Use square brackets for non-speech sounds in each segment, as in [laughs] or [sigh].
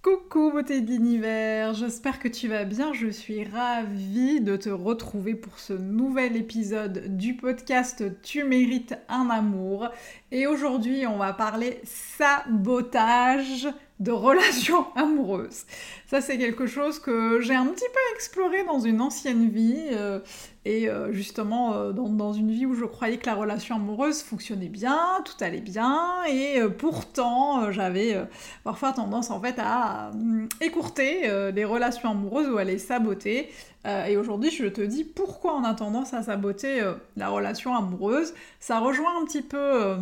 Coucou beauté d'univers, j'espère que tu vas bien, je suis ravie de te retrouver pour ce nouvel épisode du podcast Tu mérites un amour. Et aujourd'hui on va parler sabotage de relations [laughs] amoureuses. Ça, c'est quelque chose que j'ai un petit peu exploré dans une ancienne vie, euh, et euh, justement euh, dans, une vie où je croyais que la relation amoureuse fonctionnait bien, tout allait bien, et pourtant j'avais parfois tendance en fait à écourter les relations amoureuses ou à les saboter. et aujourd'hui, je te dis pourquoi on a tendance à saboter la relation amoureuse. Ça rejoint un petit peu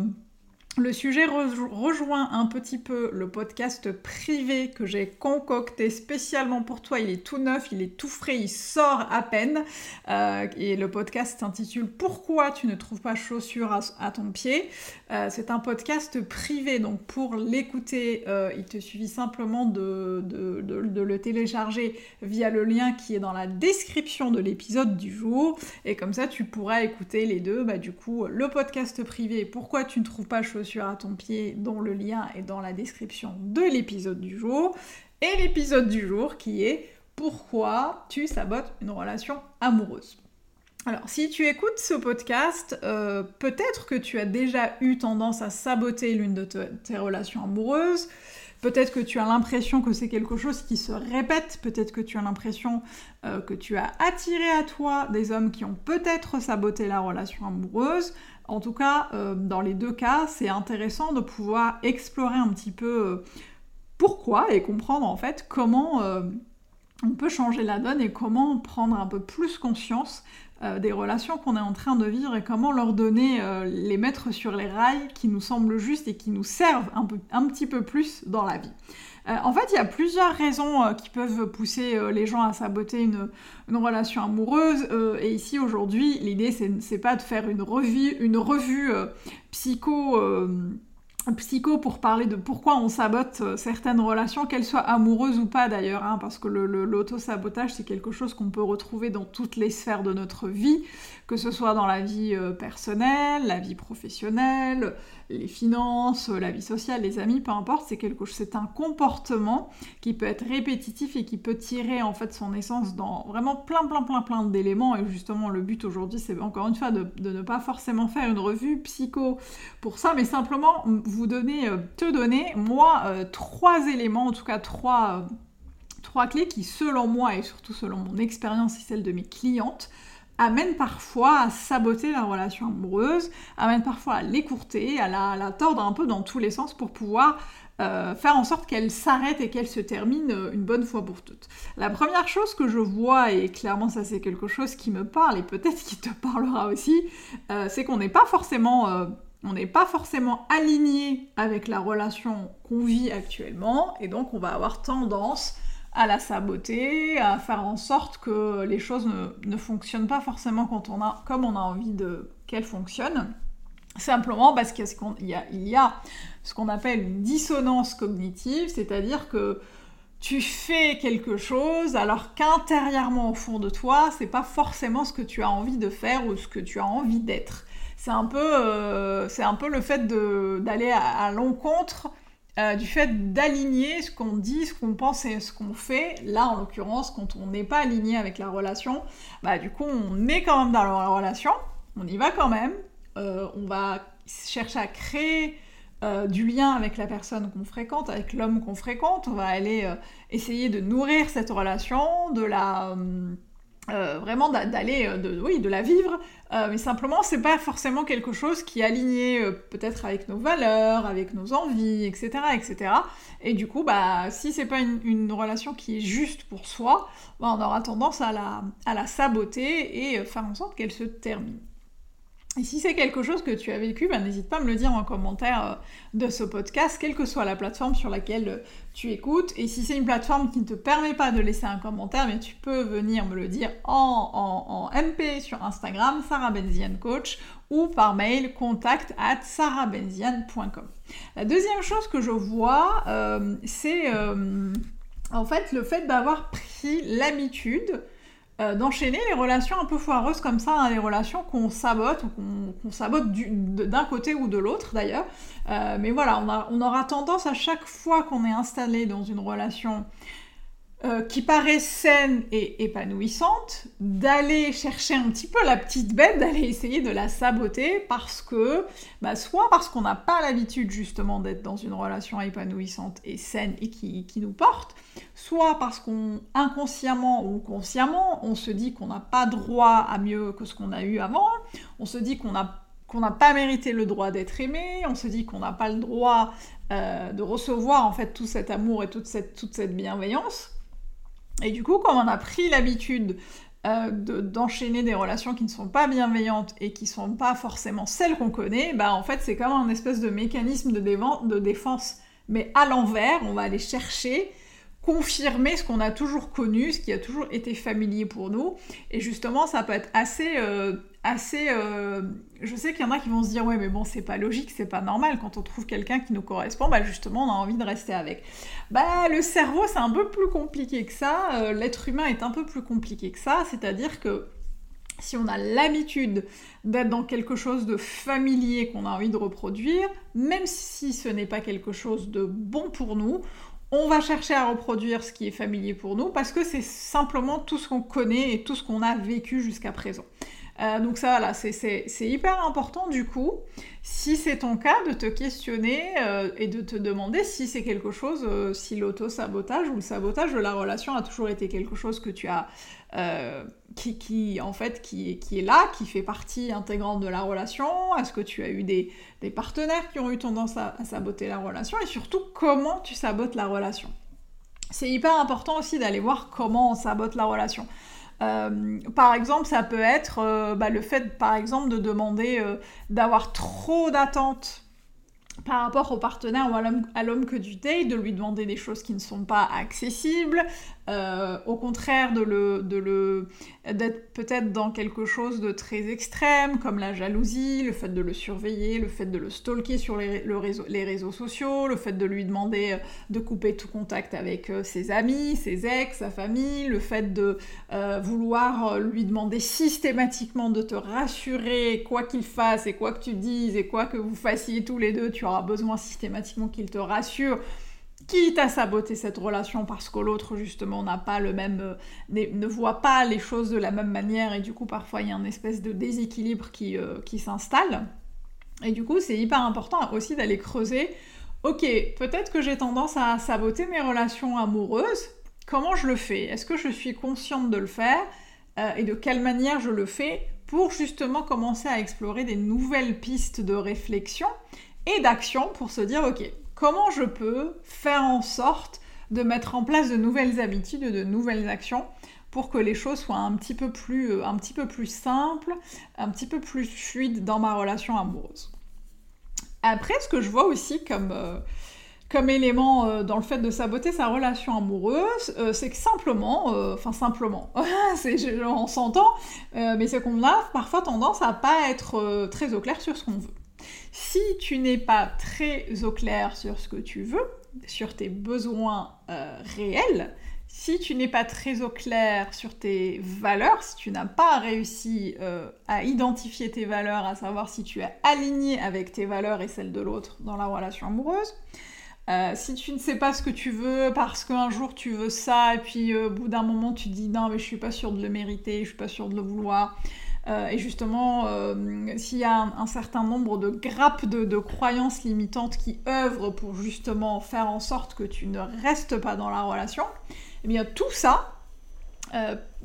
le sujet rejoint un petit peu le podcast privé que j'ai concocté spécialement pour toi. Il est tout neuf, il est tout frais, il sort à peine. Euh, et le podcast s'intitule Pourquoi tu ne trouves pas chaussures à, ton pied? Euh, C'est un podcast privé, donc pour l'écouter, euh, il te suffit simplement de, le télécharger via le lien qui est dans la description de l'épisode du jour. Et comme ça, tu pourras écouter les deux. Bah, du coup, le podcast privé Pourquoi tu ne trouves pas chaussures à ton pied dont le lien est dans la description de l'épisode du jour. Et l'épisode du jour qui est pourquoi tu sabotes une relation amoureuse? Alors, si tu écoutes ce podcast, euh, peut-être que tu as déjà eu tendance à saboter l'une de tes relations amoureuses. Peut-être que tu as l'impression que c'est quelque chose qui se répète. Peut-être que tu as l'impression euh, que tu as attiré à toi des hommes qui ont peut-être saboté la relation amoureuse. En tout cas, euh, dans les deux cas, c'est intéressant de pouvoir explorer un petit peu euh, pourquoi et comprendre en fait comment on peut changer la donne et comment prendre un peu plus conscience des relations qu'on est en train de vivre et comment leur donner, les mettre sur les rails qui nous semblent justes et qui nous servent un petit peu plus dans la vie. Euh, en fait, il y a plusieurs raisons euh, qui peuvent pousser euh, les gens à saboter une, relation amoureuse. et ici, aujourd'hui, l'idée, c'est pas de faire une revue, une revue psycho psycho pour parler de pourquoi on sabote certaines relations, qu'elles soient amoureuses ou pas d'ailleurs, hein, parce que l'auto-sabotage c'est quelque chose qu'on peut retrouver dans toutes les sphères de notre vie, que ce soit dans la vie personnelle, la vie professionnelle, les finances, la vie sociale, les amis, peu importe, c'est quelque c'est un comportement qui peut être répétitif et qui peut tirer en fait son essence dans vraiment plein plein plein plein d'éléments. Et justement le but aujourd'hui c'est encore une fois de, ne pas forcément faire une revue psycho pour ça mais simplement vous donner, euh, te donner moi euh, trois éléments, en tout cas trois, euh, trois clés qui selon moi et surtout selon mon expérience et celle de mes clientes amène parfois à saboter la relation amoureuse, amène parfois à l'écourter, à la, tordre un peu dans tous les sens pour pouvoir faire en sorte qu'elle s'arrête et qu'elle se termine une bonne fois pour toutes. La première chose que je vois, et clairement ça c'est quelque chose qui me parle et peut-être [laughs] qui te parlera aussi, c'est qu'on n'est pas forcément... on n'est pas forcément aligné avec la relation qu'on vit actuellement et donc on va avoir tendance à la saboter, à faire en sorte que les choses ne, fonctionnent pas forcément a, comme on a envie de qu'elles fonctionnent. Simplement parce qu'il y, y, a ce qu'on appelle une dissonance cognitive, c'est-à-dire que tu fais quelque chose alors qu'intérieurement au fond de toi, c'est pas forcément ce que tu as envie de faire ou ce que tu as envie d'être. C'est un peu, euh, un peu le fait d'aller à l'encontre euh, du fait d'aligner ce qu'on dit, ce qu'on pense et ce qu'on fait. Là, en l'occurrence, quand on n'est pas aligné avec la relation, bah du coup, on est quand même dans la relation, on y va quand même, euh, on va chercher à créer euh, du lien avec la personne qu'on fréquente, avec l'homme qu'on fréquente, on va aller essayer de nourrir cette relation, de la euh, vraiment d'aller, euh, de, oui, de la vivre, euh, mais simplement c'est pas forcément quelque chose qui est aligné peut-être avec nos valeurs, avec nos envies, etc., etc. Et du coup, bah, si c'est pas une, relation qui est juste pour soi, bah, on aura tendance à la, à la saboter et faire en sorte qu'elle se termine. Et si c'est quelque chose que tu as vécu, ben, n'hésite pas à me le dire en commentaire euh, de ce podcast, quelle que soit la plateforme sur laquelle euh, tu écoutes. Et si c'est une plateforme qui ne te permet pas de laisser un commentaire, mais tu peux venir me le dire en, MP sur Instagram, Sarah Benzian Coach, ou par mail contact at sarahbenzian.com. La deuxième chose que je vois, euh, c'est en fait le fait d'avoir pris l'habitude euh, d'enchaîner les relations un peu foireuses comme ça, hein, les relations qu'on sabote ou qu'on sabote d'un côté ou de l'autre d'ailleurs. Euh, mais voilà, on, aura tendance à chaque fois qu'on est installé dans une relation euh, qui paraît saine et épanouissante, d'aller chercher un petit peu la petite bête, [laughs] d'aller essayer de la saboter parce que, bah, soit parce qu'on n'a pas l'habitude justement d'être dans une relation épanouissante et saine et qui, nous porte, soit parce qu'on inconsciemment ou consciemment, on se dit qu'on n'a pas droit à mieux que ce qu'on a eu avant, on se dit qu'on qu'on n'a pas mérité le droit d'être aimé, on se dit qu'on n'a pas le droit euh, de recevoir en fait tout cet amour et toute cette, toute cette bienveillance. Et du coup, comme on a pris l'habitude euh, d'enchaîner des relations qui ne sont pas bienveillantes et qui ne sont pas forcément celles qu'on connaît, bah en fait c'est comme un espèce de mécanisme de, de défense, mais à l'envers, on va aller chercher confirmer ce qu'on a toujours connu, ce qui a toujours été familier pour nous. Et justement, ça peut être assez... Euh, assez euh, je sais qu'il y en a qui vont se dire, ouais, mais bon, c'est pas logique, c'est pas normal. Quand on trouve quelqu'un qui nous correspond, bah justement, on a envie de rester avec. Bah, le cerveau, c'est un peu plus compliqué que ça. Euh, l'être humain est un peu plus compliqué que ça. C'est-à-dire que si on a l'habitude d'être dans quelque chose de familier qu'on a envie de reproduire, même si ce n'est pas quelque chose de bon pour nous, on va chercher à reproduire ce qui est familier pour nous parce que c'est simplement tout ce qu'on connaît et tout ce qu'on a vécu jusqu'à présent. Euh, donc ça, voilà, c'est hyper important du coup, si c'est ton cas, de te questionner euh, et de te demander si c'est quelque chose, euh, si l'auto-sabotage ou le sabotage de la relation a toujours été quelque chose que tu as, qui, en fait, qui, qui, est là, qui fait partie intégrante de la relation. Est-ce que tu as eu des, partenaires qui ont eu tendance à saboter la relation? Et surtout comment tu sabotes la relation? C'est hyper important aussi d'aller voir comment on sabote la relation. Euh, par exemple, ça peut être euh, bah, le fait, par exemple, de demander euh, d'avoir trop d'attentes par rapport au partenaire ou à l'homme que tu dates, de lui demander des choses qui ne sont pas accessibles, euh, au contraire de le, de le, d'être peut-être dans quelque chose de très extrême, comme la jalousie, le fait de le surveiller, le fait de le stalker sur les, les réseaux sociaux, le fait de lui demander euh, de couper tout contact avec euh, ses amis, ses ex, sa famille, le fait de vouloir lui demander systématiquement de te rassurer, quoi qu'il fasse et quoi que tu dises et quoi que vous fassiez tous les deux, tu auras besoin systématiquement qu'il te rassure quitte à saboter cette relation parce que l'autre justement n'a pas le même euh, ne voit pas les choses de la même manière et du coup parfois il y a une espèce de déséquilibre qui, euh, qui s'installe. Et du coup c'est hyper important aussi d'aller creuser ok peut-être que j'ai tendance à saboter mes relations amoureuses comment je le fais? Est-ce que je suis consciente de le faire euh, et de quelle manière je le fais pour justement commencer à explorer des nouvelles pistes de réflexion? Et d'action pour se dire ok, comment je peux faire en sorte de mettre en place de nouvelles habitudes, de nouvelles actions pour que les choses soient un petit peu plus, euh, un petit peu plus simples, un petit peu plus fluides dans ma relation amoureuse. Après, ce que je vois aussi comme, euh, comme élément euh, dans le fait de saboter sa relation amoureuse, c'est que simplement, enfin simplement, [laughs] on s'entend, mais c'est qu'on a parfois tendance à pas être très au clair sur ce qu'on veut. Si tu n'es pas très au clair sur ce que tu veux, sur tes besoins euh, réels, si tu n'es pas très au clair sur tes valeurs, si tu n'as pas réussi euh, à identifier tes valeurs, à savoir si tu es aligné avec tes valeurs et celles de l'autre dans la relation amoureuse, euh, si tu ne sais pas ce que tu veux parce qu'un jour tu veux ça et puis au bout d'un moment tu te dis non mais je suis pas sûre de le mériter, je suis pas sûre de le vouloir, euh, et justement, euh, s'il y a un, certain nombre de grappes de, croyances limitantes qui œuvrent pour justement faire en sorte que tu ne restes pas dans la relation, eh bien tout ça,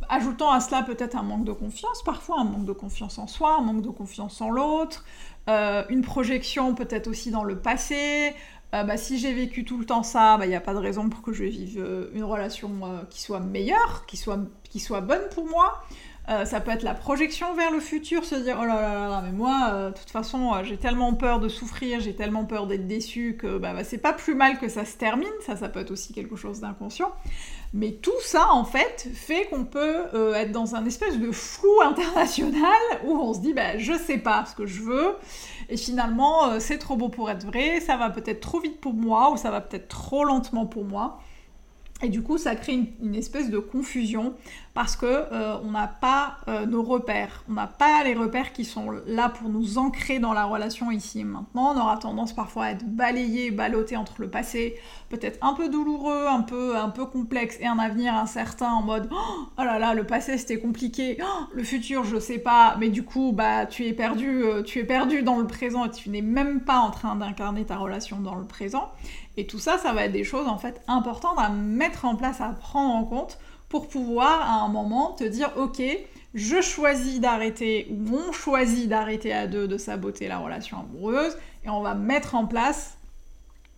ajoutant à cela peut-être un manque de confiance, parfois un manque de confiance en soi, un manque de confiance en l'autre, une projection peut-être aussi dans le passé, bah, si j'ai vécu tout le temps ça, il bah, n'y a pas de raison pour que je vive une relation qui soit meilleure, qui soit, qui soit bonne pour moi. Euh, ça peut être la projection vers le futur, se dire oh là là là, mais moi, euh, de toute façon, euh, j'ai tellement peur de souffrir, j'ai tellement peur d'être déçu que bah, bah, c'est pas plus mal que ça se termine. Ça, ça peut être aussi quelque chose d'inconscient. Mais tout ça, en fait, fait qu'on peut être dans un espèce de flou [laughs] international où on se dit bah, je sais pas ce que je veux. Et finalement, c'est trop beau pour être vrai, ça va peut-être trop vite pour moi ou ça va peut-être trop lentement pour moi. Et du coup, ça crée une, espèce de confusion parce que euh, on n'a pas euh, nos repères, on n'a pas les repères qui sont là pour nous ancrer dans la relation ici et maintenant. On aura tendance parfois à être balayé, ballotté entre le passé, peut-être un peu douloureux, un peu, un peu complexe et un avenir incertain en mode oh, oh là là, le passé c'était compliqué, oh, le futur je sais pas, mais du coup bah tu es perdu, euh, tu es perdu dans le présent et tu n'es même pas en train d'incarner ta relation dans le présent. Et tout ça, ça va être des choses en fait importantes à mettre en place, à prendre en compte pour pouvoir à un moment te dire ok, je choisis d'arrêter ou on choisit d'arrêter à deux de saboter la relation amoureuse et on va mettre en place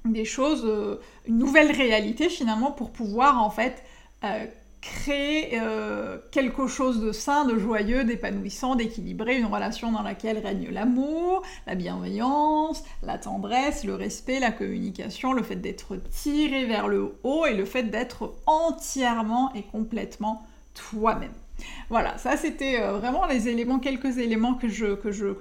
des choses, euh, une nouvelle réalité finalement pour pouvoir en fait euh, créer euh, quelque chose de sain, de joyeux, d'épanouissant, d'équilibré, une relation dans laquelle règne l'amour, la bienveillance, la tendresse, le respect, la communication, le fait d'être tiré vers le haut et le fait d'être entièrement et complètement toi-même. Voilà, ça c'était euh, vraiment les éléments, quelques éléments que je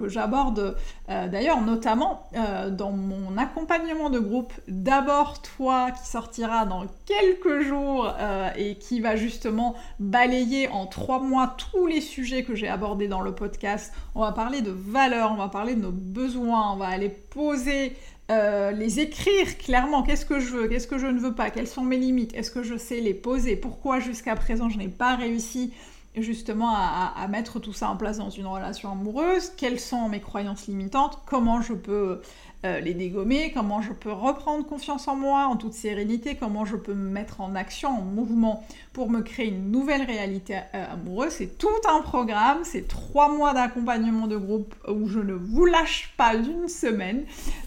j'aborde euh, d'ailleurs notamment euh, dans mon accompagnement de groupe d'abord toi qui sortira dans quelques jours et qui va justement balayer en trois mois tous les sujets que j'ai abordés dans le podcast. On va parler de valeurs, on va parler de nos besoins, on va aller poser les écrire clairement, qu'est-ce que je veux, qu'est-ce que je ne veux pas, quelles sont mes limites, est-ce que je sais les poser, pourquoi jusqu'à présent je n'ai pas réussi justement à, mettre tout ça en place dans une relation amoureuse, quelles sont mes croyances limitantes, comment je peux euh, les dégommer, comment je peux reprendre confiance en moi en toute sérénité, comment je peux me mettre en action, en mouvement pour me créer une nouvelle réalité euh, amoureuse. C'est tout un programme, c'est trois mois d'accompagnement de groupe où je ne vous lâche pas d'une semaine.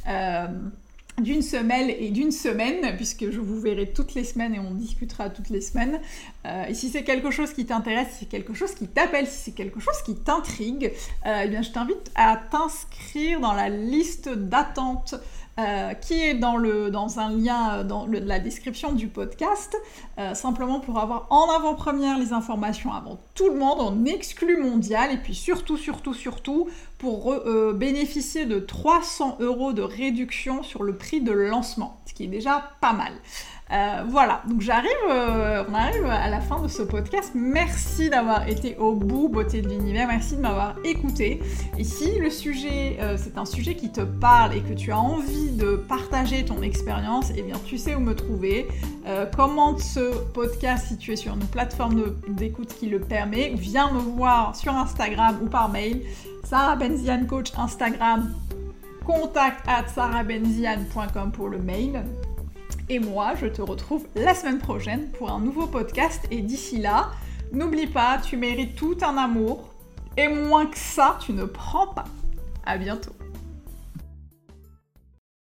Euh, d'une semaine et d'une semaine, puisque je vous verrai toutes les semaines et on discutera toutes les semaines. Euh, et si c'est quelque chose qui t'intéresse, si c'est quelque chose qui t'appelle, si c'est quelque chose qui t'intrigue, euh, eh bien je t'invite à t'inscrire dans la liste d'attente euh, qui est dans, le, dans un lien dans la description du podcast, simplement pour avoir en avant-première les informations avant tout le monde, en exclu mondial, et puis surtout, surtout, surtout, pour bénéficier de 300 euros de réduction sur le prix de lancement, ce qui est déjà pas mal. Euh, voilà, donc j'arrive, euh, on arrive à la fin de ce podcast. Merci d'avoir été au bout, beauté de l'univers. Merci de m'avoir écouté. Et si le sujet, euh, c'est un sujet qui te parle et que tu as envie de partager ton expérience, eh bien tu sais où me trouver. commente ce podcast si tu es sur une plateforme d'écoute qui le permet. Viens me voir sur Instagram ou par mail. Sarah Benzian Coach Instagram. Contact at sarahbenzian.com pour le mail. Et moi, je te retrouve la semaine prochaine pour un nouveau podcast. Et d'ici là, n'oublie pas, tu mérites tout un amour. Et moins que ça, tu ne prends pas. À bientôt.